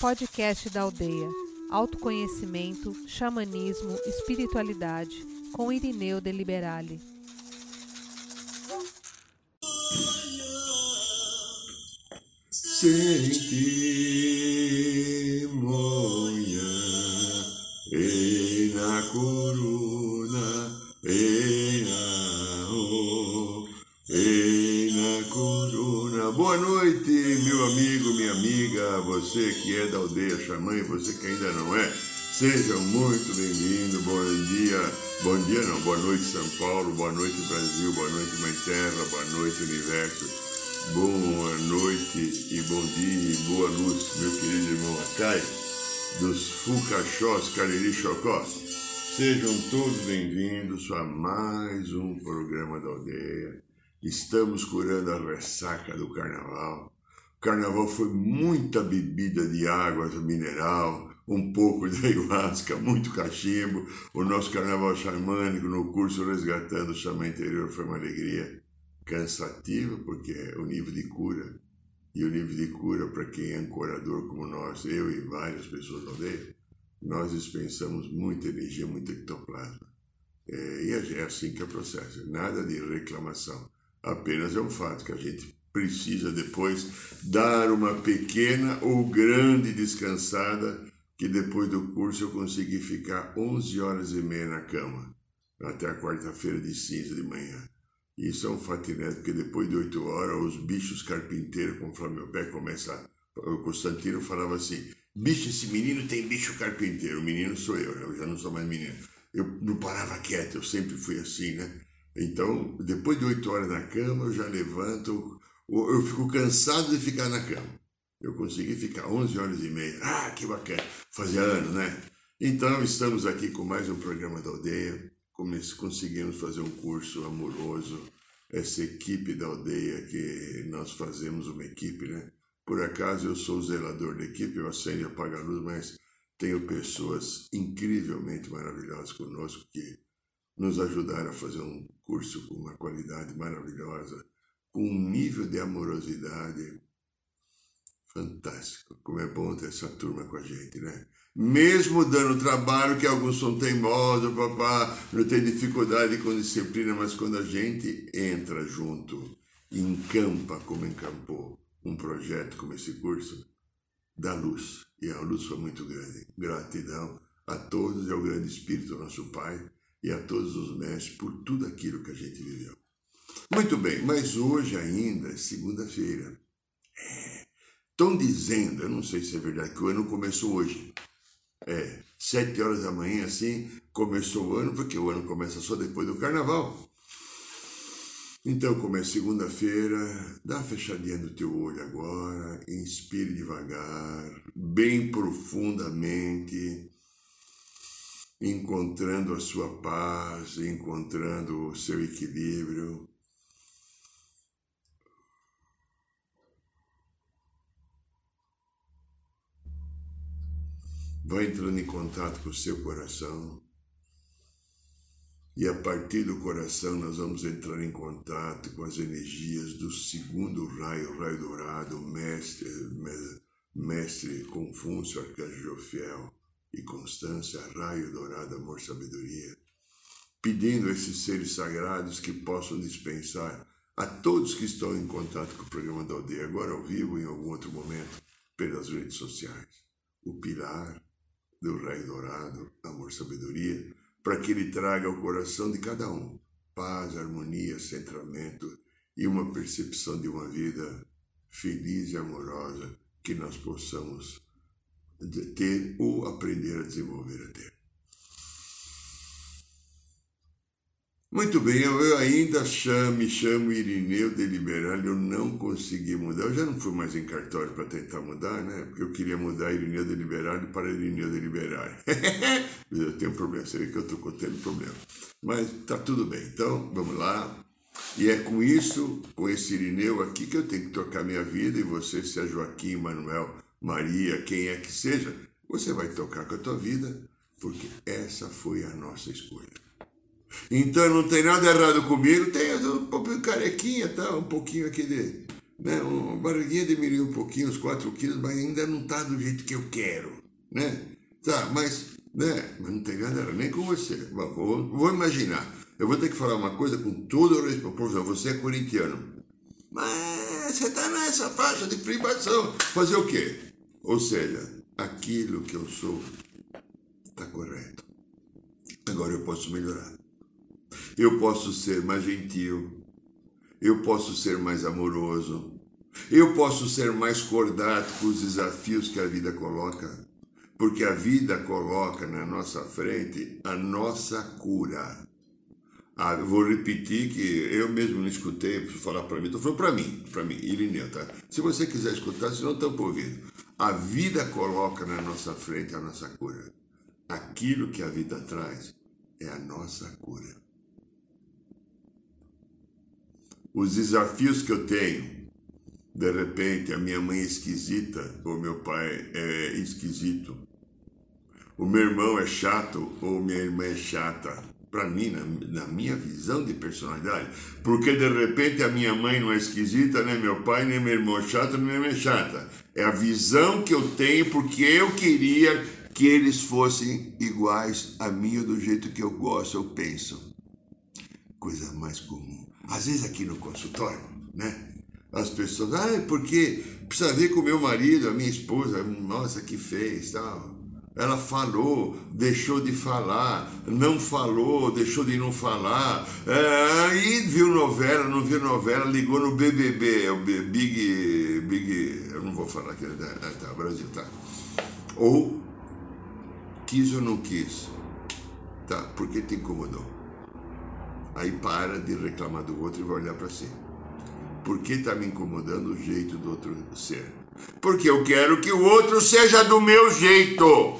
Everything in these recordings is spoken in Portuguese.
Podcast da Aldeia. Autoconhecimento, xamanismo, espiritualidade. Com Irineu de Liberale. Sentimoia você que é da aldeia Xamã e você que ainda não é. Sejam muito bem-vindos, bom dia, bom dia não, boa noite São Paulo, boa noite Brasil, boa noite Mãe Terra, boa noite Universo. Boa noite e bom dia e boa luz, meu querido irmão Acai, dos Fucachós Cariri Chocó. Sejam todos bem-vindos a mais um programa da aldeia. Estamos curando a ressaca do carnaval. Carnaval foi muita bebida de água mineral, um pouco de ayahuasca, muito cachimbo. O nosso carnaval xamânico no curso Resgatando o Xamã Interior foi uma alegria cansativo, porque é o nível de cura. E o nível de cura, para quem é ancorador como nós, eu e várias pessoas da aldeia, nós dispensamos muita energia, muito ectoplasma. É, e é assim que é o processo, nada de reclamação. Apenas é um fato que a gente precisa depois dar uma pequena ou grande descansada, que depois do curso eu consegui ficar 11 horas e meia na cama, até a quarta-feira de cinza de manhã. Isso é um fatiné, porque depois de oito horas, os bichos carpinteiros, conforme meu pé começa. O Constantino falava assim: bicho, esse menino tem bicho carpinteiro. O menino sou eu, eu já não sou mais menino. Eu não parava quieto, eu sempre fui assim, né? Então, depois de oito horas na cama, eu já levanto, eu fico cansado de ficar na cama. Eu consegui ficar 11 horas e meia. Ah, que bacana! Fazia anos, né? Então, estamos aqui com mais um programa da aldeia conseguimos fazer um curso amoroso, essa equipe da aldeia que nós fazemos uma equipe, né? Por acaso eu sou o zelador da equipe, eu acendo e apago a luz, mas tenho pessoas incrivelmente maravilhosas conosco que nos ajudaram a fazer um curso com uma qualidade maravilhosa, com um nível de amorosidade fantástico. Como é bom ter essa turma com a gente, né? mesmo dando trabalho, que alguns são teimosos, papá, não tem dificuldade com disciplina, mas quando a gente entra junto, encampa como encampou um projeto como esse curso, dá luz. E a luz foi muito grande. Gratidão a todos e ao grande Espírito, nosso Pai, e a todos os mestres por tudo aquilo que a gente viveu. Muito bem, mas hoje ainda é segunda-feira. Estão é, dizendo, eu não sei se é verdade, que o ano começou hoje é, sete horas da manhã, assim, começou o ano, porque o ano começa só depois do carnaval. Então começa segunda-feira, dá uma fechadinha no teu olho agora, inspire devagar, bem profundamente, encontrando a sua paz, encontrando o seu equilíbrio. Vai entrando em contato com o seu coração. E a partir do coração nós vamos entrar em contato com as energias do segundo raio, raio dourado, mestre, mestre Confúcio, arcanjo Jofiel e Constância, raio dourado, amor, sabedoria, pedindo a esses seres sagrados que possam dispensar a todos que estão em contato com o programa da aldeia, agora ao vivo, em algum outro momento, pelas redes sociais, o pilar, do Rei Dourado, amor, sabedoria, para que ele traga ao coração de cada um paz, harmonia, centramento e uma percepção de uma vida feliz e amorosa que nós possamos ter ou aprender a desenvolver a ter. Muito bem, eu ainda chamo, chamo Irineu de Liberal, eu não consegui mudar. Eu já não fui mais em cartório para tentar mudar, né? Porque eu queria mudar Irineu de Liberal para Irineu de Liberal. eu tenho um problema, você vê que eu estou tendo problema. Mas tá tudo bem, então vamos lá. E é com isso, com esse Irineu aqui, que eu tenho que tocar minha vida e você, se é Joaquim, Manuel, Maria, quem é que seja, você vai tocar com a tua vida, porque essa foi a nossa escolha. Então não tem nada errado comigo, tem um pouquinho carequinha, tá? Um pouquinho aqui de, né? Uma barriguinha diminuiu um pouquinho, uns 4 quilos, mas ainda não está do jeito que eu quero, né? Tá, mas, né? Mas não tem nada nem com você. Vou, vou imaginar. Eu vou ter que falar uma coisa com todo o respeito. Você é corintiano. Mas você está nessa faixa de privação. Fazer o quê? Ou seja, aquilo que eu sou está correto. Agora eu posso melhorar. Eu posso ser mais gentil, eu posso ser mais amoroso, eu posso ser mais cordato com os desafios que a vida coloca, porque a vida coloca na nossa frente a nossa cura. Ah, vou repetir que eu mesmo não escutei, falar para mim, estou falando para mim, para mim, Irineu, tá? Se você quiser escutar, senão tampa ouvido. A vida coloca na nossa frente a nossa cura. Aquilo que a vida traz é a nossa cura. Os desafios que eu tenho. De repente, a minha mãe é esquisita ou meu pai é esquisito. O meu irmão é chato ou minha irmã é chata. Para mim, na, na, minha visão de personalidade. Porque de repente a minha mãe não é esquisita, nem meu pai, nem meu irmão é chato, nem minha irmã é chata. É a visão que eu tenho porque eu queria que eles fossem iguais a mim do jeito que eu gosto, eu penso. Coisa mais comum. Às vezes aqui no consultório, né? As pessoas, ah, porque precisa ver com o meu marido, a minha esposa, nossa, que fez, tal. Ela falou, deixou de falar, não falou, deixou de não falar. É, viu novela, não viu novela, ligou no BBB, é o Big, Big, eu não vou falar que é tá, Brasil, tá. Ou quis ou não quis, tá, porque te incomodou. Aí para de reclamar do outro e vai olhar para si. Por que está me incomodando o jeito do outro ser? Porque eu quero que o outro seja do meu jeito.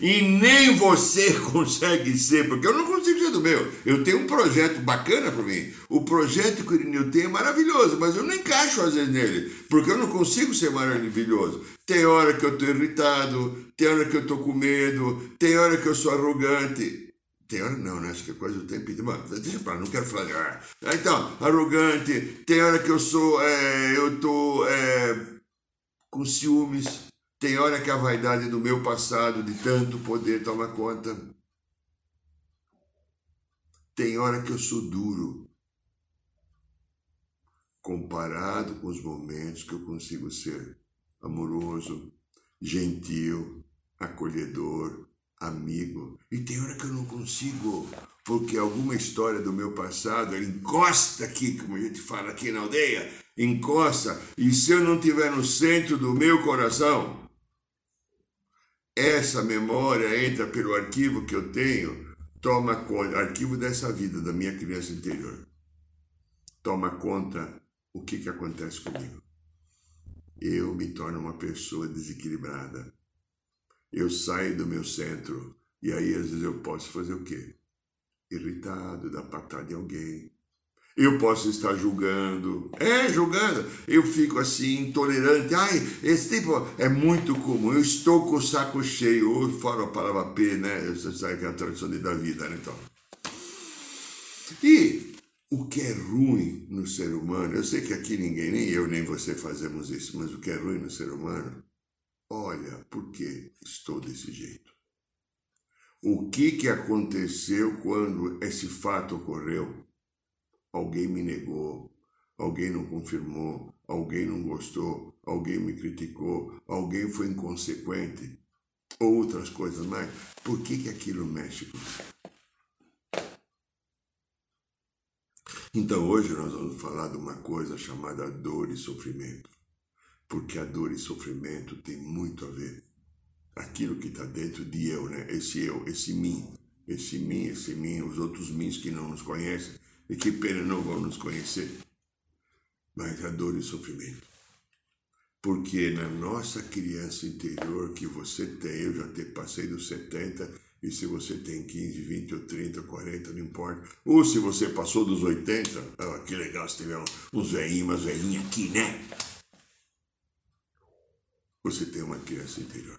E nem você consegue ser, porque eu não consigo ser do meu. Eu tenho um projeto bacana para mim. O projeto que o Irineu tem é maravilhoso, mas eu não encaixo às vezes nele, porque eu não consigo ser maravilhoso. Tem hora que eu estou irritado, tem hora que eu estou com medo, tem hora que eu sou arrogante. Tem hora não, né? Acho que é quase o tempo inteiro. Mas deixa pra lá, não quero falar. Ah, então, arrogante. Tem hora que eu sou. É, eu tô é, com ciúmes. Tem hora que a vaidade do meu passado, de tanto poder, toma conta. Tem hora que eu sou duro. Comparado com os momentos que eu consigo ser amoroso, gentil, acolhedor, amigo. E tem hora que eu não consigo, porque alguma história do meu passado encosta aqui, como a gente fala aqui na aldeia, encosta. E se eu não tiver no centro do meu coração, essa memória entra pelo arquivo que eu tenho, toma conta, arquivo dessa vida, da minha criança interior. Toma conta o que, que acontece comigo. Eu me torno uma pessoa desequilibrada eu saio do meu centro e aí às vezes eu posso fazer o quê? Irritado, dar patada em alguém. Eu posso estar julgando. É, julgando. Eu fico assim, intolerante. Ai, esse tipo é muito comum. Eu estou com o saco cheio. Ou fora a palavra P, né? Você sabe que é a tradução da vida, né? Então. E o que é ruim no ser humano, eu sei que aqui ninguém, nem eu, nem você fazemos isso, mas o que é ruim no ser humano Olha, por que estou desse jeito? O que, que aconteceu quando esse fato ocorreu? Alguém me negou, alguém não confirmou, alguém não gostou, alguém me criticou, alguém foi inconsequente, outras coisas mais. Por que, que aquilo mexe comigo? Então hoje nós vamos falar de uma coisa chamada dor e sofrimento porque a dor e sofrimento tem muito a ver. Aquilo que está dentro de eu, né? Esse eu, esse mim, esse mim, esse mim, os outros mins que não nos conhecem e que pena não vão nos conhecer. Mas a dor e sofrimento. Porque na nossa criança interior que você tem, eu já te, passei dos 70, e se você tem 15, 20 ou 30, 40, não importa. Ou se você passou dos 80, ah, que legal se tiver uns veinhos, umas veinhas aqui, né? Você tem uma criança interior.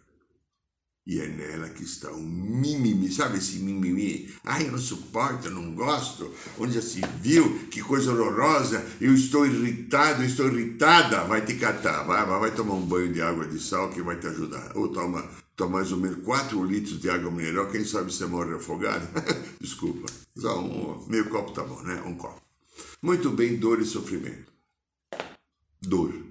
E é nela que está o mimimi, sabe esse mimimi? Ai, eu não suporto, eu não gosto. Onde já se viu? Que coisa horrorosa. Eu estou irritado, eu estou irritada. Vai te catar, vai, vai tomar um banho de água de sal que vai te ajudar. Ou toma, toma mais ou menos 4 litros de água mineral, quem sabe você morre afogado. Desculpa, só um meio copo tá bom, né? Um copo. Muito bem, dor e sofrimento. Dor.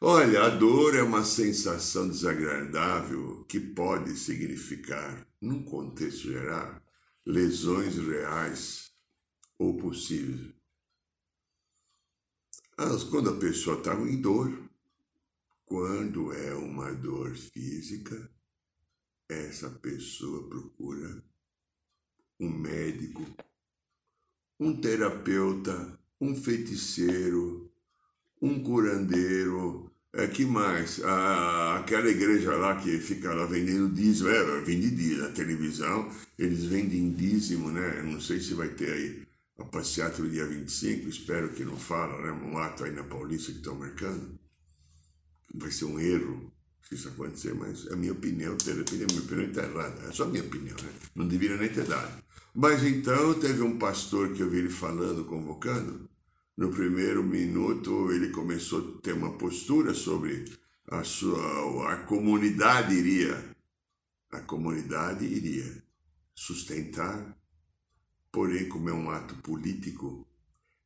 Olha, a dor é uma sensação desagradável que pode significar, num contexto geral, lesões reais ou possíveis. Quando a pessoa está em dor, quando é uma dor física, essa pessoa procura um médico, um terapeuta, um feiticeiro, um curandeiro, é, que mais? Ah, aquela igreja lá que fica lá vendendo dízimo, é, vende dízimo na televisão, eles vendem dízimo, né? Não sei se vai ter aí a passeata do dia 25, espero que não fala, né? Um ato aí na Paulista que estão marcando. Vai ser um erro se isso acontecer, mas a minha opinião, ter opinião, a minha opinião está errada. É só a minha opinião, né? Não deveria nem ter dado. Mas então teve um pastor que eu vi ele falando, convocando, no primeiro minuto, ele começou a ter uma postura sobre a sua. A comunidade iria. A comunidade iria sustentar, porém, como é um ato político,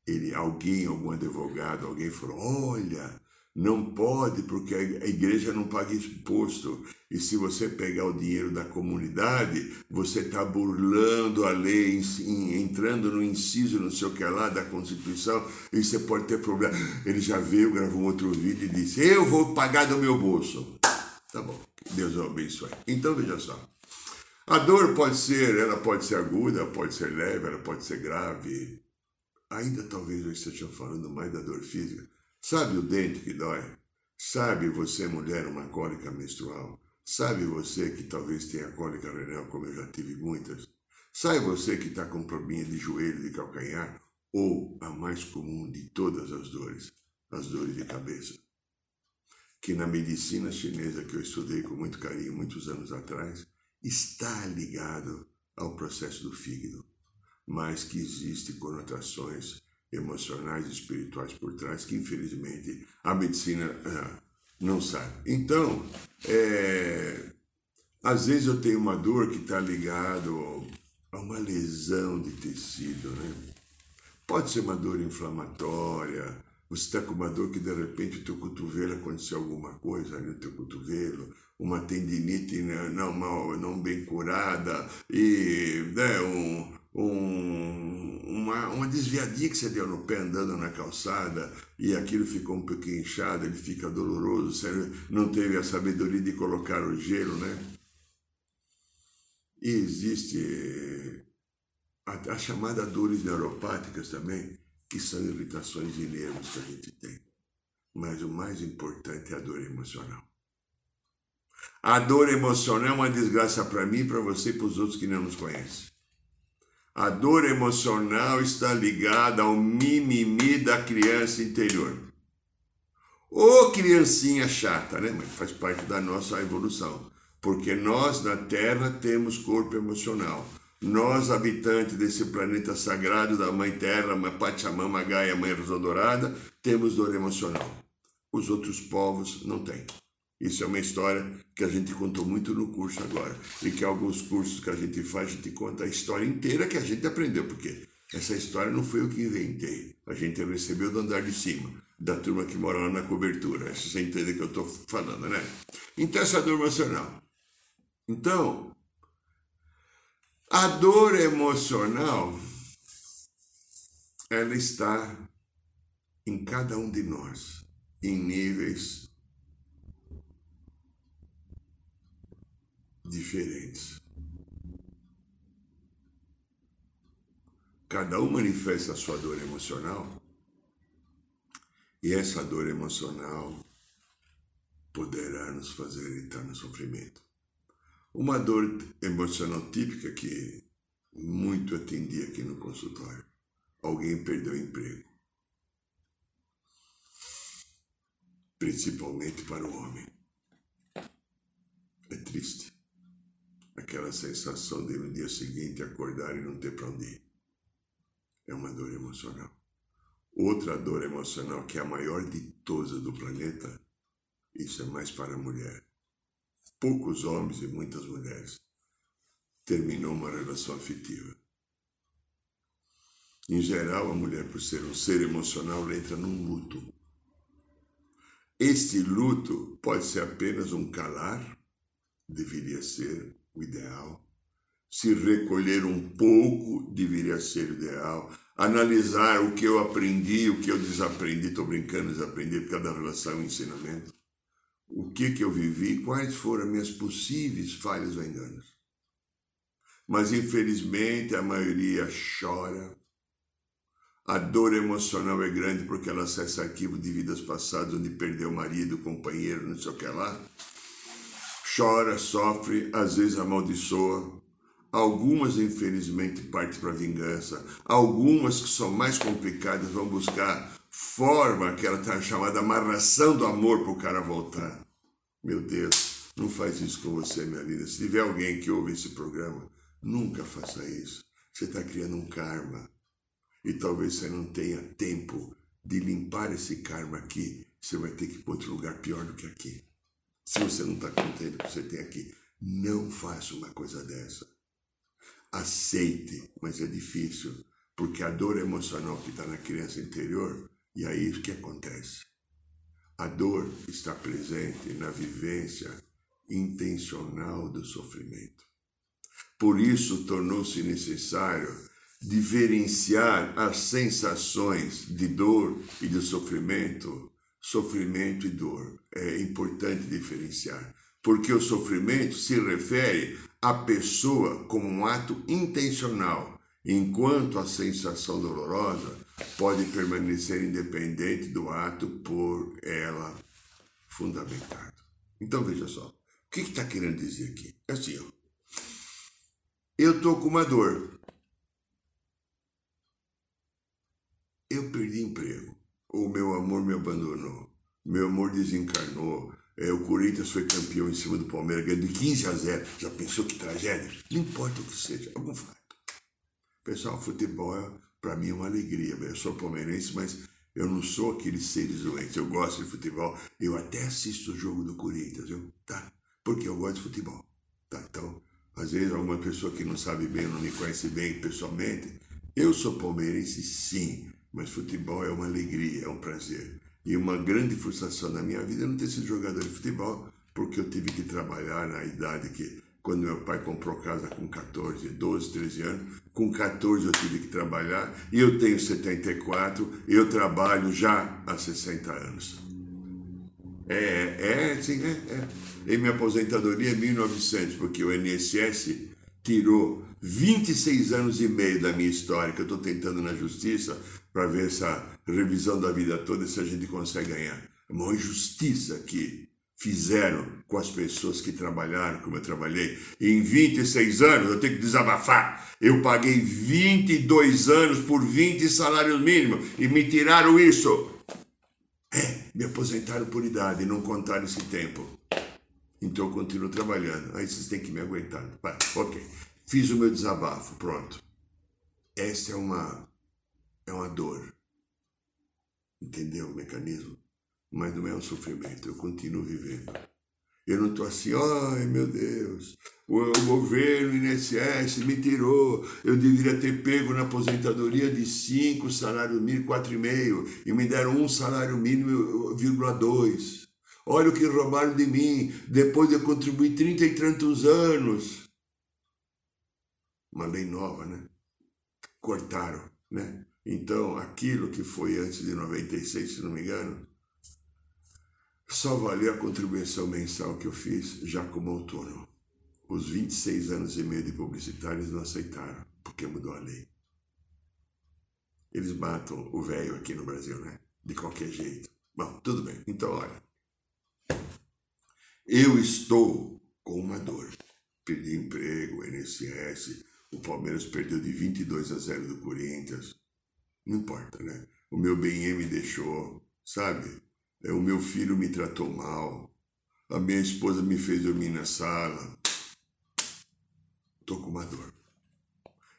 ele, alguém, algum advogado, alguém falou: olha, não pode, porque a igreja não paga imposto. E se você pegar o dinheiro da comunidade, você está burlando a lei, entrando no inciso, não sei o que lá, da Constituição, e você pode ter problema. Ele já veio, gravou um outro vídeo e disse: Eu vou pagar do meu bolso. Tá bom, Deus abençoe. Então veja só. A dor pode ser, ela pode ser aguda, pode ser leve, ela pode ser grave. Ainda talvez eu esteja falando mais da dor física. Sabe o dente que dói? Sabe você, mulher, uma cólica menstrual? Sabe você que talvez tenha cólica renal, como eu já tive muitas? Sabe você que está com probleminha de joelho, de calcanhar? Ou a mais comum de todas as dores, as dores de cabeça? Que na medicina chinesa que eu estudei com muito carinho muitos anos atrás, está ligado ao processo do fígado, mas que existem conotações emocionais e espirituais por trás que, infelizmente, a medicina uh, não sabe. Então, é, às vezes eu tenho uma dor que está ligado a uma lesão de tecido, né? Pode ser uma dor inflamatória, você está com uma dor que de repente o teu cotovelo aconteceu alguma coisa ali no teu cotovelo, uma tendinite né, não, não, não bem curada e né, um, um, uma, uma desviadinha que você deu no pé andando na calçada e aquilo ficou um pouquinho inchado, ele fica doloroso, você não teve a sabedoria de colocar o gelo, né? E existe a, a chamada dores neuropáticas também, que são irritações de nervos que a gente tem. Mas o mais importante é a dor emocional. A dor emocional é uma desgraça para mim, para você e para os outros que não nos conhecem. A dor emocional está ligada ao mimimi da criança interior. Ô criancinha chata, né? Mas faz parte da nossa evolução. Porque nós na Terra temos corpo emocional. Nós, habitantes desse planeta sagrado da Mãe Terra, Mãe Pachamama, Gaia, Mãe Rosa Dourada, temos dor emocional. Os outros povos não têm. Isso é uma história que a gente contou muito no curso agora. E que alguns cursos que a gente faz, a gente conta a história inteira que a gente aprendeu. Porque essa história não foi eu que inventei. A gente recebeu do andar de cima, da turma que mora lá na cobertura. Você entende o que eu estou falando, né? Então, essa dor emocional. Então, a dor emocional, ela está em cada um de nós, em níveis diferentes. Cada um manifesta a sua dor emocional e essa dor emocional poderá nos fazer entrar no sofrimento. Uma dor emocional típica que muito atendi aqui no consultório. Alguém perdeu o emprego. Principalmente para o homem. É triste aquela sensação de no dia seguinte acordar e não ter para onde ir. É uma dor emocional. Outra dor emocional, que é a maior de todas do planeta, isso é mais para a mulher. Poucos homens e muitas mulheres terminou uma relação afetiva. Em geral, a mulher, por ser um ser emocional, entra num luto. Este luto pode ser apenas um calar, deveria ser o ideal. Se recolher um pouco, deveria ser o ideal. Analisar o que eu aprendi, o que eu desaprendi, estou brincando, desaprendi, porque cada relação um ensinamento. O que, que eu vivi, quais foram as minhas possíveis falhas ou enganos. Mas infelizmente a maioria chora, a dor emocional é grande porque ela acessa arquivo de vidas passadas onde perdeu o marido, o companheiro, não sei o que lá. Chora, sofre, às vezes amaldiçoa. Algumas, infelizmente, partem para vingança. Algumas que são mais complicadas vão buscar forma, aquela tá chamada amarração do amor para o cara voltar. Meu Deus, não faz isso com você, minha vida. Se tiver alguém que ouve esse programa, nunca faça isso. Você está criando um karma e talvez você não tenha tempo de limpar esse karma aqui. Você vai ter que ir para outro lugar pior do que aqui. Se você não está contente com o que você tem aqui, não faça uma coisa dessa. Aceite, mas é difícil, porque a dor emocional que está na criança interior, e aí o que acontece? A dor está presente na vivência intencional do sofrimento. Por isso tornou-se necessário diferenciar as sensações de dor e de sofrimento, sofrimento e dor. É importante diferenciar, porque o sofrimento se refere à pessoa como um ato intencional, enquanto a sensação dolorosa pode permanecer independente do ato por ela fundamentado. Então veja só, o que está que querendo dizer aqui? É assim, ó. Eu estou com uma dor, eu perdi emprego. O meu amor me abandonou. Meu amor desencarnou. É, o Corinthians foi campeão em cima do Palmeiras, ganhou de 15 a 0. Já pensou que tragédia? Não importa o que seja, algum fato. Pessoal, futebol é, para mim é uma alegria. Eu sou palmeirense, mas eu não sou aqueles seres doentes. Eu gosto de futebol. Eu até assisto o jogo do Corinthians, viu? Tá? Porque eu gosto de futebol. Tá? Então, às vezes, alguma pessoa que não sabe bem, não me conhece bem pessoalmente, eu sou palmeirense sim. Mas futebol é uma alegria, é um prazer. E uma grande frustração na minha vida é não ter sido jogador de futebol, porque eu tive que trabalhar na idade que, quando meu pai comprou casa com 14, 12, 13 anos, com 14 eu tive que trabalhar, e eu tenho 74, e eu trabalho já há 60 anos. É, é, sim, é, é. E minha aposentadoria é 1900, porque o INSS tirou 26 anos e meio da minha história, que eu estou tentando na justiça, para ver essa revisão da vida toda se a gente consegue ganhar. É uma injustiça que fizeram com as pessoas que trabalharam como eu trabalhei. Em 26 anos, eu tenho que desabafar. Eu paguei 22 anos por 20 salários mínimos e me tiraram isso. É, me aposentaram por idade não contaram esse tempo. Então eu continuo trabalhando. Aí vocês têm que me aguentar. Vai, ok. Fiz o meu desabafo, pronto. Essa é uma é uma dor. Entendeu o mecanismo? Mas não é um sofrimento, eu continuo vivendo. Eu não estou assim, ai meu Deus, o, governo INSS me tirou, eu deveria ter pego na aposentadoria de 5 salário mínimo, 4,5 e me deram um salário mínimo, vírgula 2. Olha o que roubaram de mim, depois de eu contribuir 30 e tantos anos. Uma lei nova, né? Cortaram, né? Então, aquilo que foi antes de 96, se não me engano, só valeu a contribuição mensal que eu fiz já como autônomo. Os 26 anos e meio de publicitários não aceitaram, porque mudou a lei. Eles matam o velho aqui no Brasil, né? De qualquer jeito. Bom, tudo bem. Então, olha. Eu estou com uma dor. Perdi emprego, INSS, o Palmeiras perdeu de 22 a 0 do Corinthians. Não importa, né? O meu bem me deixou, sabe? É, o meu filho me tratou mal. A minha esposa me fez dormir na sala. estou com uma dor.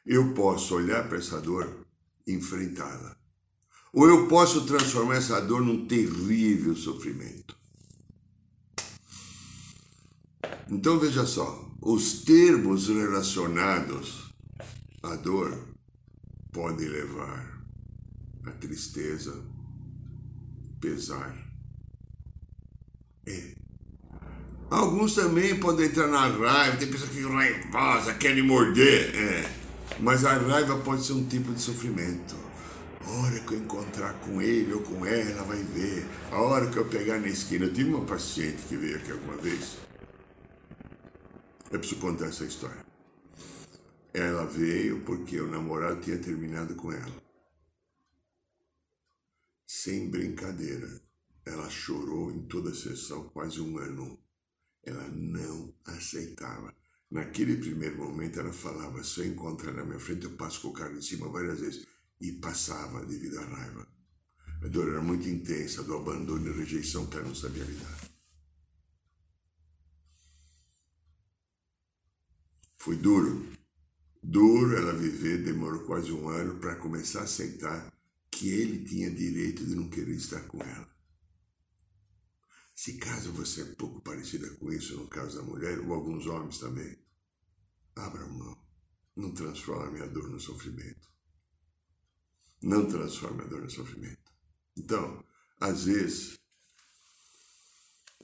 Eu posso olhar para essa dor e enfrentá-la. Ou eu posso transformar essa dor num terrível sofrimento. Então veja só, os termos relacionados à dor podem levar a tristeza, pesar. É. Alguns também podem entrar na raiva, tem pessoas que ficam raivosas, querem morder. É. Mas a raiva pode ser um tipo de sofrimento. A hora que eu encontrar com ele ou com ela, vai ver. A hora que eu pegar na esquina. Eu tive uma paciente que veio aqui alguma vez. Eu preciso contar essa história. Ela veio porque o namorado tinha terminado com ela. Sem brincadeira. Ela chorou em toda a sessão quase um ano. Ela não aceitava. Naquele primeiro momento ela falava, se eu encontrar na minha frente eu passo com o carro em cima várias vezes. E passava devido à raiva. A dor era muito intensa, do abandono e rejeição que ela não sabia lidar. Foi duro. Duro ela viver, demorou quase um ano para começar a aceitar que ele tinha direito de não querer estar com ela. Se caso você é pouco parecida com isso, no caso da mulher, ou alguns homens também, abra mão. Não transforme a dor no sofrimento. Não transforme a dor no sofrimento. Então, às vezes,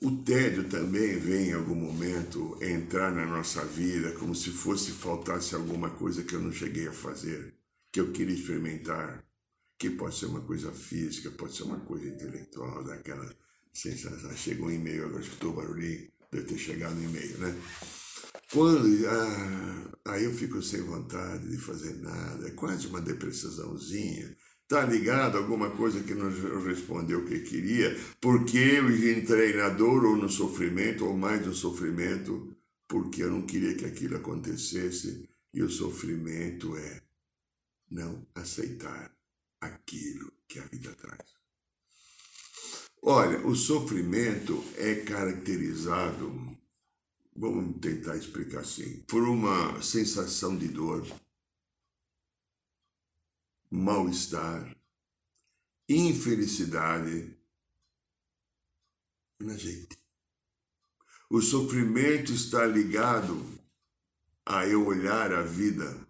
o tédio também vem em algum momento entrar na nossa vida como se fosse faltasse alguma coisa que eu não cheguei a fazer, que eu queria experimentar, que pode ser uma coisa física, pode ser uma coisa intelectual, daquela sensação. Chegou um e-mail, agora escutou o barulhinho, deve ter chegado um e-mail, né? Quando, ah, aí eu fico sem vontade de fazer nada, é quase uma depressãozinha. Tá ligado alguma coisa que não respondeu o que queria, porque eu entrei na dor ou no sofrimento, ou mais no sofrimento, porque eu não queria que aquilo acontecesse, e o sofrimento é não aceitar aquilo que a vida traz. Olha, o sofrimento é caracterizado Vamos tentar explicar assim. Por uma sensação de dor, mal-estar, infelicidade na gente. O sofrimento está ligado a eu olhar a vida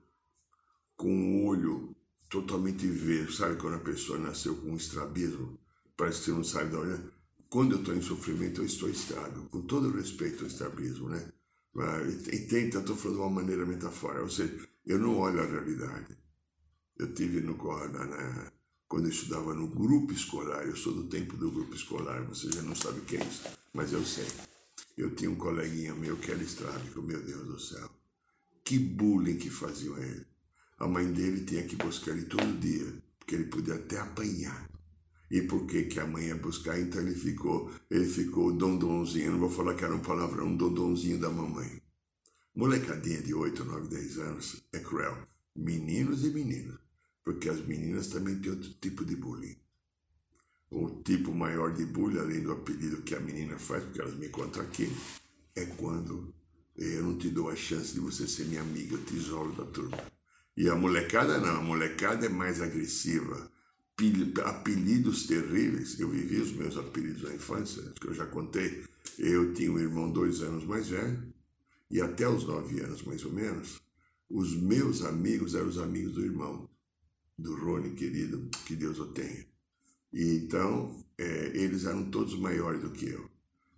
com um olho totalmente verde. Sabe quando a pessoa nasceu com um estrabismo? Parece que você não sabe de onde quando eu estou em sofrimento, eu estou estável, com todo respeito ao estrabismo, né? E tenta, estou falando de uma maneira metafórica, ou seja, eu não olho a realidade. Eu tive no, na, na, quando eu estudava no grupo escolar, eu sou do tempo do grupo escolar, você já não sabe o que é isso, mas eu sei. Eu tinha um coleguinha meu que era estrábico, meu Deus do céu. Que bullying que faziam ele. A mãe dele tinha que buscar ele todo dia, porque ele podia até apanhar. E por que, que a mãe ia buscar? Então ele ficou, ele ficou dondonzinho, não vou falar que era um palavrão, um dondonzinho da mamãe. Molecadinha de 8, 9, 10 anos é cruel. Meninos e meninas. Porque as meninas também têm outro tipo de bullying. O tipo maior de bullying, além do apelido que a menina faz, porque elas me contam aqui, é quando eu não te dou a chance de você ser minha amiga, eu te isolo da turma. E a molecada não, a molecada é mais agressiva apelidos terríveis. Eu vivi os meus apelidos na infância, que eu já contei. Eu tinha um irmão dois anos mais velho, e até os nove anos, mais ou menos, os meus amigos eram os amigos do irmão, do Rony, querido, que Deus o tenha. E então, é, eles eram todos maiores do que eu.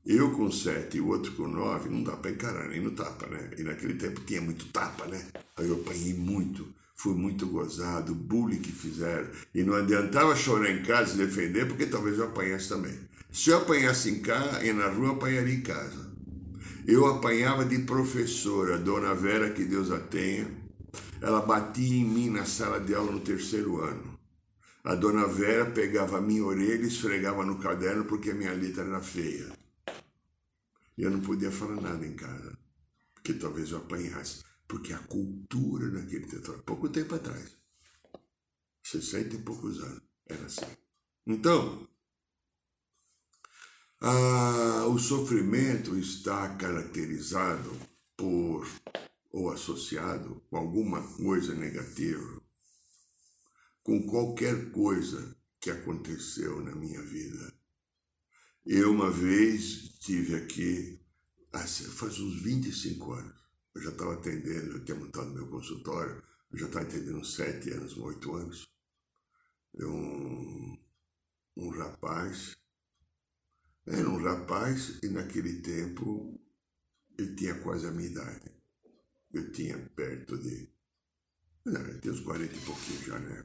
Eu com sete e o outro com nove, não dá para encarar nem no tapa, né? E naquele tempo tinha muito tapa, né? Aí eu apanhei muito fui muito gozado, bullying que fizeram. E não adiantava chorar em casa e defender, porque talvez eu apanhasse também. Se eu apanhasse em casa, e na rua, eu apanharia em casa. Eu apanhava de professora, Dona Vera, que Deus a tenha. Ela batia em mim na sala de aula no terceiro ano. A Dona Vera pegava a minha orelha e esfregava no caderno porque a minha letra era feia. Eu não podia falar nada em casa, porque talvez eu apanhasse. Porque a cultura naquele território, pouco tempo atrás, 60 e poucos anos, era assim. Então, o sofrimento está caracterizado por ou associado com alguma coisa negativa, com qualquer coisa que aconteceu na minha vida. Eu uma vez tive aqui, faz uns 25 anos, eu já estava atendendo, eu tinha montado meu consultório, eu já estava atendendo uns 7 anos, 8 anos. Um, um rapaz, era um rapaz e naquele tempo ele tinha quase a minha idade. Eu tinha perto de. Não, eu tinha uns 40 e pouquinho já, né?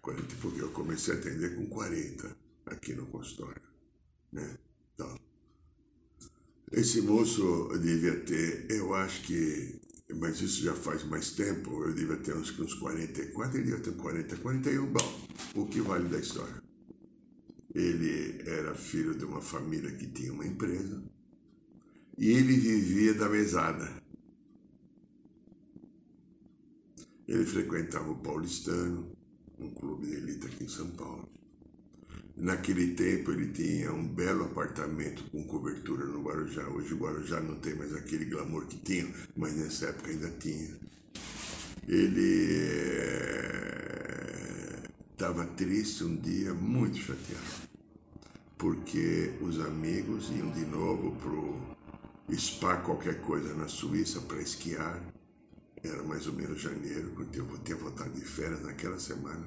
40 e pouquinho. Eu comecei a atender com 40 aqui no consultório né? Então, esse moço devia ter, eu acho que, mas isso já faz mais tempo, eu devia ter uns, uns 44, ele devia ter 40, 41, bom, o que vale da história? Ele era filho de uma família que tinha uma empresa e ele vivia da mesada. Ele frequentava o Paulistano, um clube de elite aqui em São Paulo. Naquele tempo ele tinha um belo apartamento com cobertura no Guarujá. Hoje o Guarujá não tem mais aquele glamour que tinha, mas nessa época ainda tinha. Ele estava eh, triste um dia, muito chateado, porque os amigos iam de novo pro Spa qualquer coisa na Suíça para esquiar. Era mais ou menos janeiro, quando eu tinha voltado de férias naquela semana.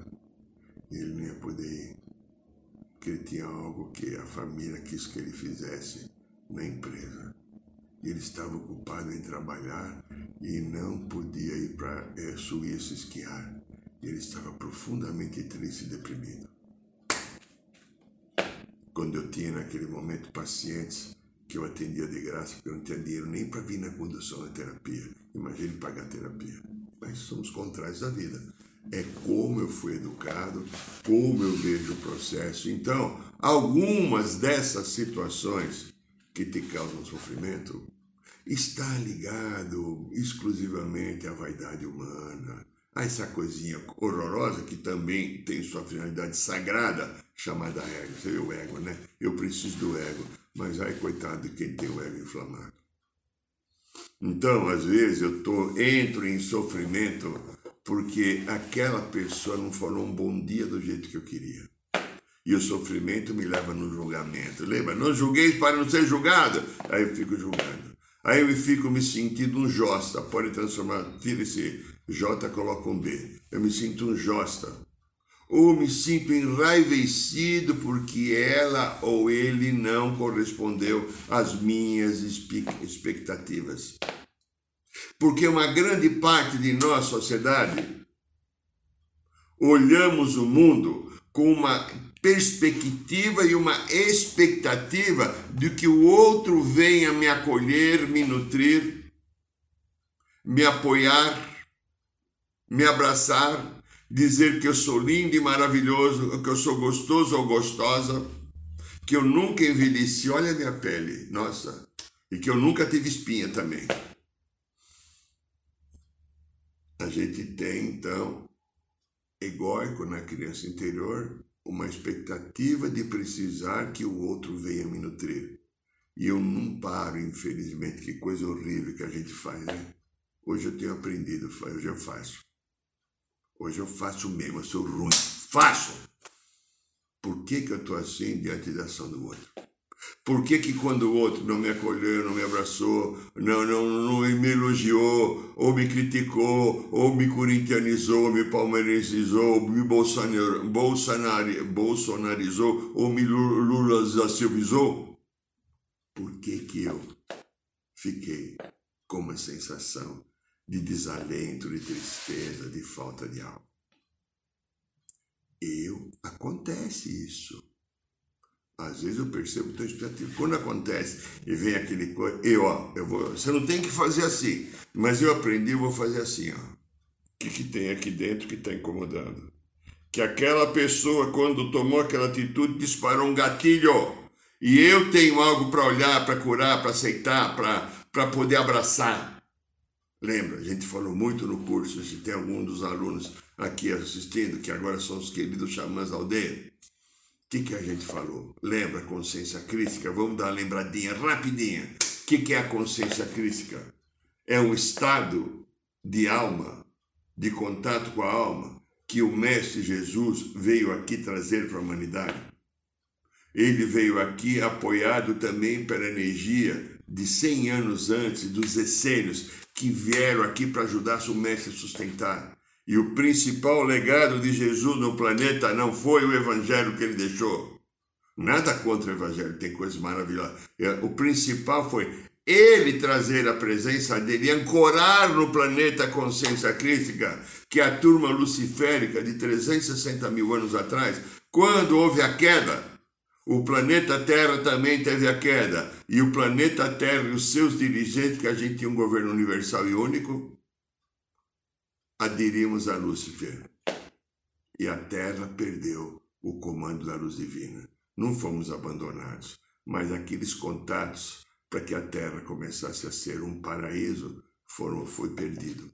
Ele não ia poder ir que ele tinha algo que a família quis que ele fizesse na empresa. E ele estava ocupado em trabalhar e não podia ir para é, Suíça esquiar. E ele estava profundamente triste e deprimido. Quando eu tinha naquele momento pacientes que eu atendia de graça, porque eu não tinha dinheiro nem para vir na condução da terapia. Imagine pagar terapia. Mas somos contrários da vida é como eu fui educado, como eu vejo o processo. Então, algumas dessas situações que te causam sofrimento está ligado exclusivamente à vaidade humana, a essa coisinha horrorosa que também tem sua finalidade sagrada, chamada ego. Você vê o ego, né? Eu preciso do ego, mas ai, coitado de quem tem o ego inflamado. Então, às vezes eu tô, entro em sofrimento porque aquela pessoa não falou um bom dia do jeito que eu queria. E o sofrimento me leva no julgamento. Lembra? Não julgueis para não ser julgado. Aí eu fico julgando. Aí eu fico me sentindo um josta. Pode transformar, tira esse J, coloca um B. Eu me sinto um josta. Ou me sinto enraivecido porque ela ou ele não correspondeu às minhas expectativas. Porque uma grande parte de nós, sociedade, olhamos o mundo com uma perspectiva e uma expectativa de que o outro venha me acolher, me nutrir, me apoiar, me abraçar, dizer que eu sou lindo e maravilhoso, que eu sou gostoso ou gostosa, que eu nunca envelheci, olha a minha pele, nossa, e que eu nunca tive espinha também a gente tem, então, egóico na criança interior, uma expectativa de precisar que o outro venha me nutrir. E eu não paro, infelizmente, que coisa horrível que a gente faz, né? Hoje eu tenho aprendido, hoje eu faço. Hoje eu faço mesmo, eu sou ruim. Faço! Por que, que eu estou assim diante da ação do outro? Por que, que quando o outro não me acolheu, não me abraçou, não, não, não me elogiou, ou me criticou, ou me corintianizou, me palmeirenizou, me bolsonar, bolsonar, bolsonarizou, ou me lulasilvizou? Por que que eu fiquei com uma sensação de desalento, de tristeza, de falta de algo? Eu, acontece isso. Às vezes eu percebo teu expectativa. Quando acontece e vem aquele coisa, eu, ó, eu vou, você não tem que fazer assim, mas eu aprendi, vou fazer assim, ó. O que, que tem aqui dentro que está incomodando? Que aquela pessoa, quando tomou aquela atitude, disparou um gatilho. E eu tenho algo para olhar, para curar, para aceitar, para poder abraçar. Lembra, a gente falou muito no curso, se tem algum dos alunos aqui assistindo, que agora são os queridos xamãs da aldeia que, que a gente falou? Lembra a consciência crítica? Vamos dar uma lembradinha rapidinha. O que, que é a consciência crítica? é um estado de alma, de contato com a alma, que o Mestre Jesus veio aqui trazer para a humanidade. Ele veio aqui apoiado também pela energia de 100 anos antes dos essênios que vieram aqui para ajudar o Mestre a sustentar. E o principal legado de Jesus no planeta não foi o evangelho que ele deixou. Nada contra o evangelho, tem coisas maravilhosas. É, o principal foi ele trazer a presença dele ancorar no planeta a consciência crítica, que a turma luciférica de 360 mil anos atrás, quando houve a queda, o planeta Terra também teve a queda. E o planeta Terra e os seus dirigentes, que a gente tinha um governo universal e único, aderimos a Lúcifer. E a Terra perdeu o comando da luz divina. Não fomos abandonados, mas aqueles contatos para que a Terra começasse a ser um paraíso foram, foi perdido.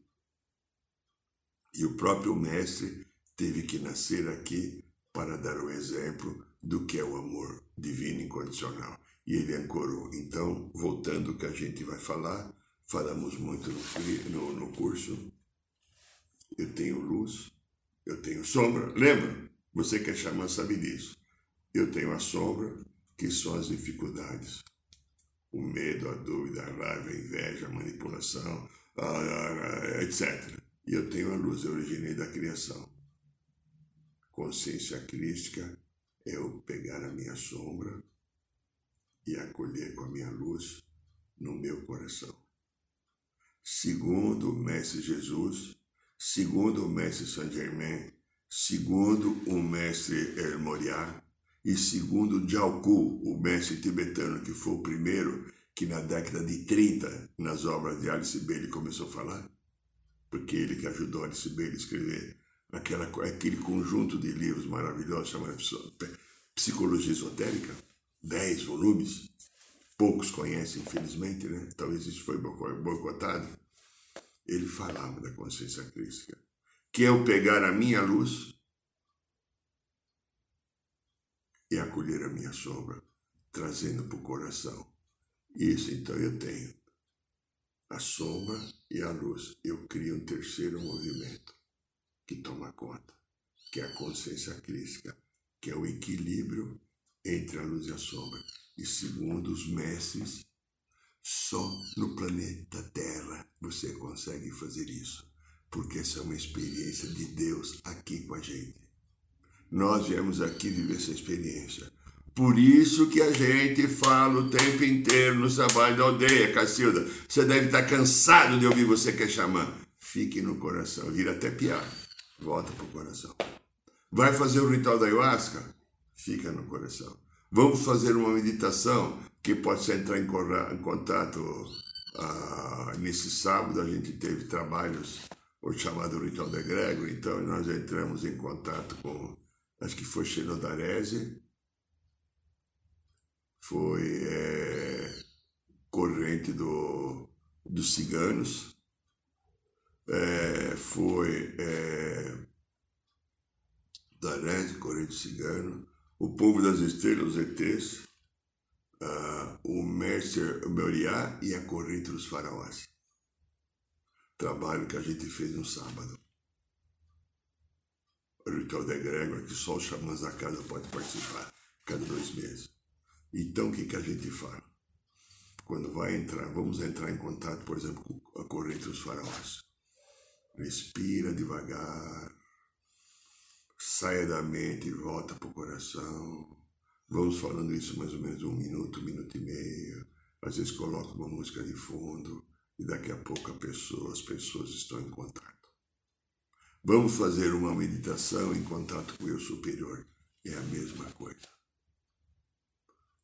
E o próprio Mestre teve que nascer aqui para dar o exemplo do que é o amor divino incondicional. E ele ancorou. Então, voltando ao que a gente vai falar, falamos muito no, no, no curso. Eu tenho luz, eu tenho sombra. Lembra? Você que é xamã sabe disso. Eu tenho a sombra, que são as dificuldades o medo, a dúvida, a raiva, a inveja, a manipulação, etc. E eu tenho a luz, eu originei da criação. Consciência crística é eu pegar a minha sombra e acolher com a minha luz no meu coração. Segundo o Mestre Jesus, segundo o Mestre Saint Germain, segundo o Mestre El e segundo Jiaoku, o mestre tibetano que foi o primeiro que na década de 30, nas obras de Alice Bailey, começou a falar, porque ele que ajudou Alice Bailey a escrever aquela, aquele conjunto de livros maravilhosos chamado Psicologia Esotérica, 10 volumes, poucos conhecem, infelizmente, né? talvez isso foi boicotado. Ele falava da consciência crística, que é o pegar a minha luz e acolher a minha sombra, trazendo para o coração. Isso então eu tenho. A sombra e a luz. Eu crio um terceiro movimento que toma conta, que é a consciência crítica, que é o equilíbrio entre a luz e a sombra. E segundo os mestres, só no planeta Terra você consegue fazer isso, porque essa é uma experiência de Deus aqui com a gente. Nós viemos aqui viver essa experiência. Por isso que a gente fala o tempo inteiro no trabalho da aldeia, Cacilda. Você deve estar cansado de ouvir você que é xamã. Fique no coração, vira até piada. Volta pro coração. Vai fazer o ritual da ayahuasca? Fica no coração. Vamos fazer uma meditação que pode entrar em, contato. Ah, nesse sábado a gente teve trabalhos, o chamado ritual da egrégora, então nós entramos em contato com acho que foi Xenodarese, foi é, corrente do, dos ciganos, é, foi é, Darese, corrente cigano, o povo das estrelas, os ETs, uh, o Mercer Moriá e a corrente dos faraós. Trabalho que a gente fez no sábado o ritual da egrégora, que só os xamãs da casa podem participar, cada dois meses. Então, o que, que a gente fala? Quando vai entrar, vamos entrar em contato, por exemplo, com a corrente dos faraós. Respira devagar, saia da mente e volta para o coração. Vamos falando isso mais ou menos um minuto, um minuto e meio. Às vezes coloco uma música de fundo e daqui a pouco a pessoa, as pessoas estão em contato. Vamos fazer uma meditação em contato com o eu superior. É a mesma coisa.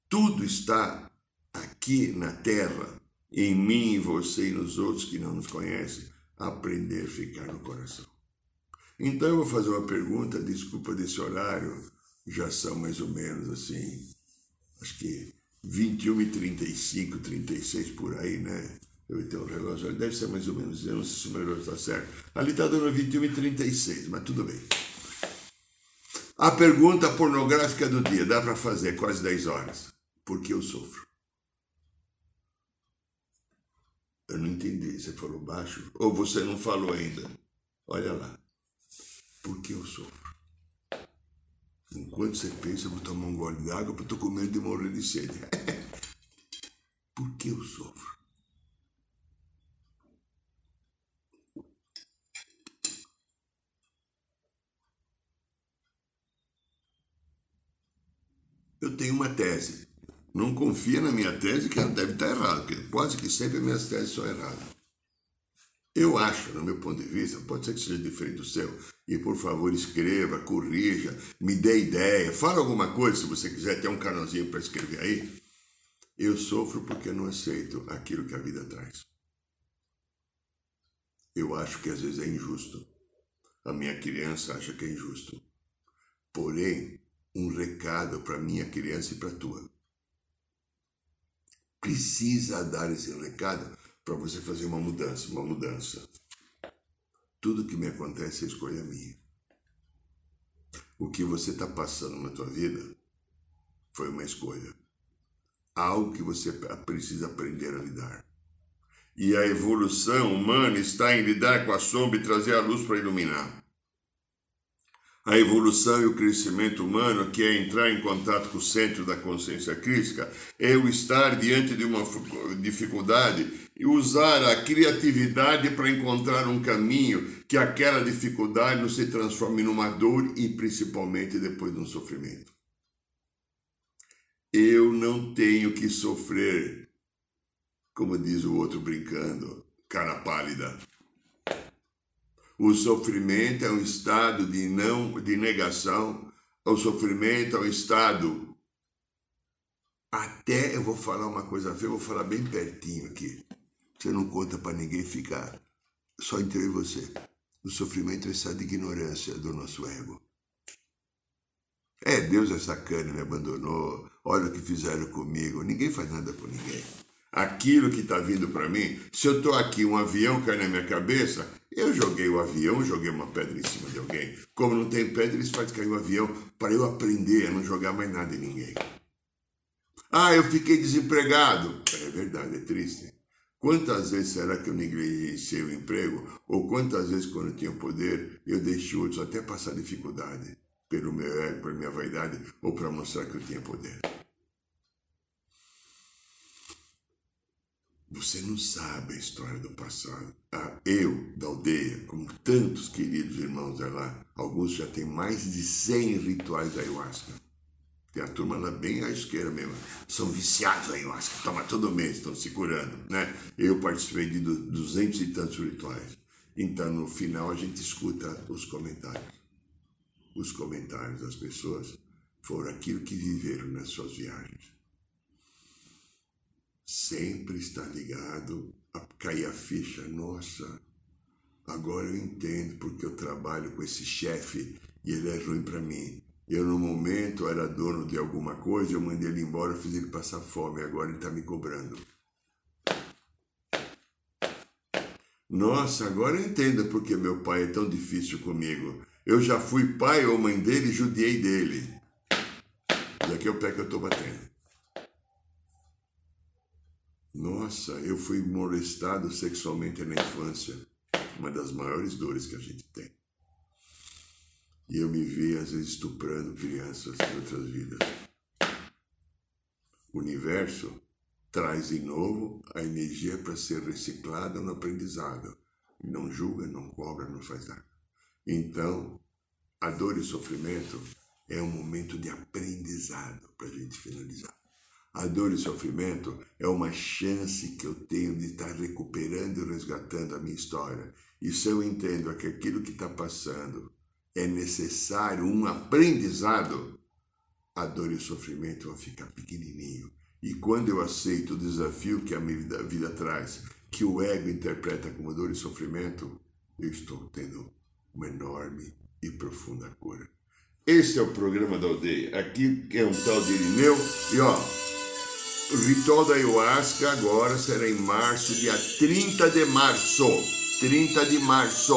Tudo está aqui na Terra, em mim, em você e nos outros que não nos conhecem, aprender a ficar no coração. Então eu vou fazer uma pergunta, desculpa desse horário, já são mais ou menos assim, acho que 21 e 35, 36 por aí, né? Eu tenho um relógio, deve ser mais ou menos, eu não sei se o meu relógio está certo. Ali está dando 21 e 36, mas tudo bem. A pergunta pornográfica do dia, dá para fazer quase 10 horas. Por que eu sofro? Eu não entendi. Você falou baixo? Ou você não falou ainda? Olha lá. Por que eu sofro? Enquanto você pensa, eu vou tomar um gole de água porque eu estou com medo de morrer de sede. Por que eu sofro? Eu tenho uma tese. Não confia na minha tese que ela deve estar errada, porque pode que sempre as minhas teses são erradas. Eu acho, no meu ponto de vista, pode ser que seja diferente do seu, e por favor escreva, corrija, me dê ideia, fala alguma coisa se você quiser ter um canalzinho para escrever aí. Eu sofro porque não aceito aquilo que a vida traz. Eu acho que às vezes é injusto. A minha criança acha que é injusto. Porém, um recado para minha criança e para tua. Precisa dar esse recado para você fazer uma mudança, uma mudança. Tudo que me acontece é escolha minha. O que você está passando na tua vida foi uma escolha. Algo que você precisa aprender a lidar. E a evolução humana está em lidar com a sombra e trazer a luz para iluminar a evolução e o crescimento humano, que é entrar em contato com o centro da consciência crítica, é o estar diante de uma dificuldade e usar a criatividade para encontrar um caminho que aquela dificuldade não se transforme numa dor e principalmente depois num sofrimento. Eu não tenho que sofrer, como diz o outro brincando, cara pálida. O sofrimento é um estado de não de negação, o sofrimento é um estado até eu vou falar uma coisa feia, eu vou falar bem pertinho aqui. Você não conta para ninguém ficar só entre eu e você. O sofrimento é um estado de ignorância do nosso ego. É, Deus é sacana, me abandonou. Olha o que fizeram comigo. Ninguém faz nada com ninguém. Aquilo que está vindo para mim, se eu estou aqui, um avião cai na minha cabeça, eu joguei o avião, joguei uma pedra em cima de alguém. Como não tem pedra, eles fazem cair o avião para eu aprender a não jogar mais nada em ninguém. Ah, eu fiquei desempregado. É verdade, é triste. Quantas vezes será que eu negligenciei o emprego? Ou quantas vezes, quando eu tinha poder, eu deixei outros até passar dificuldade pelo meu ego, pela minha vaidade, ou para mostrar que eu tinha poder? Você não sabe a história do passado. Ah, eu, da aldeia, como tantos queridos irmãos lá, alguns já têm mais de 100 rituais ayahuasca. Tem a turma lá bem à esquerda mesmo. São viciados em ayahuasca, toma todo mês, estão se curando. Né? Eu participei de duzentos e tantos rituais. Então, no final, a gente escuta os comentários. Os comentários das pessoas foram aquilo que viveram nas suas viagens sempre está ligado a cair a ficha. Nossa, agora eu entendo porque eu trabalho com esse chefe e ele é ruim para mim. Eu, no momento, era dono de alguma coisa, eu mandei ele embora, fiz ele passar fome, agora ele está me cobrando. Nossa, agora eu entendo porque meu pai é tão difícil comigo. Eu já fui pai ou mãe dele e judiei dele. Daqui é o pé que eu estou batendo. Nossa, eu fui molestado sexualmente na infância. Uma das maiores dores que a gente tem. E eu me vi, às vezes, estuprando crianças de outras vidas. O universo traz de novo a energia para ser reciclada no aprendizado. Não julga, não cobra, não faz nada. Então, a dor e o sofrimento é um momento de aprendizado para a gente finalizar. A dor e o sofrimento é uma chance que eu tenho de estar recuperando e resgatando a minha história. E se eu entendo que aquilo que está passando é necessário um aprendizado, a dor e o sofrimento vão ficar pequenininho. E quando eu aceito o desafio que a minha vida, vida traz, que o ego interpreta como dor e sofrimento, eu estou tendo uma enorme e profunda cura. Esse é o programa da aldeia. Aqui é um tal de Irineu. E ó, o ritual da ayahuasca agora será em março, dia 30 de março. 30 de março,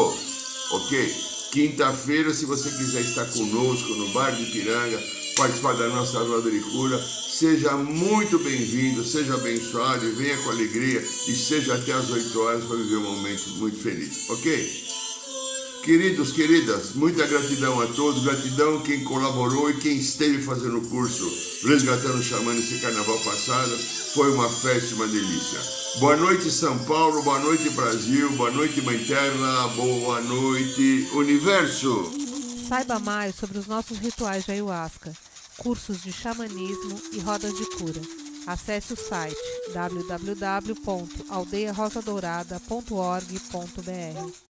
ok? Quinta-feira, se você quiser estar conosco no Bar de Piranga, participar da nossa roda de cura, Seja muito bem-vindo, seja abençoado e venha com alegria e seja até às 8 horas para viver um momento muito feliz, ok? Queridos, queridas, muita gratidão a todos, gratidão quem colaborou e quem esteve fazendo o curso Resgatando o Xamã nesse carnaval passado. Foi uma festa, uma delícia. Boa noite, São Paulo, boa noite, Brasil, boa noite, Mãe Terra, boa noite, Universo. Saiba mais sobre os nossos rituais de ayahuasca, cursos de xamanismo e rodas de cura. Acesse o site www.aldeiarosadourada.org.br.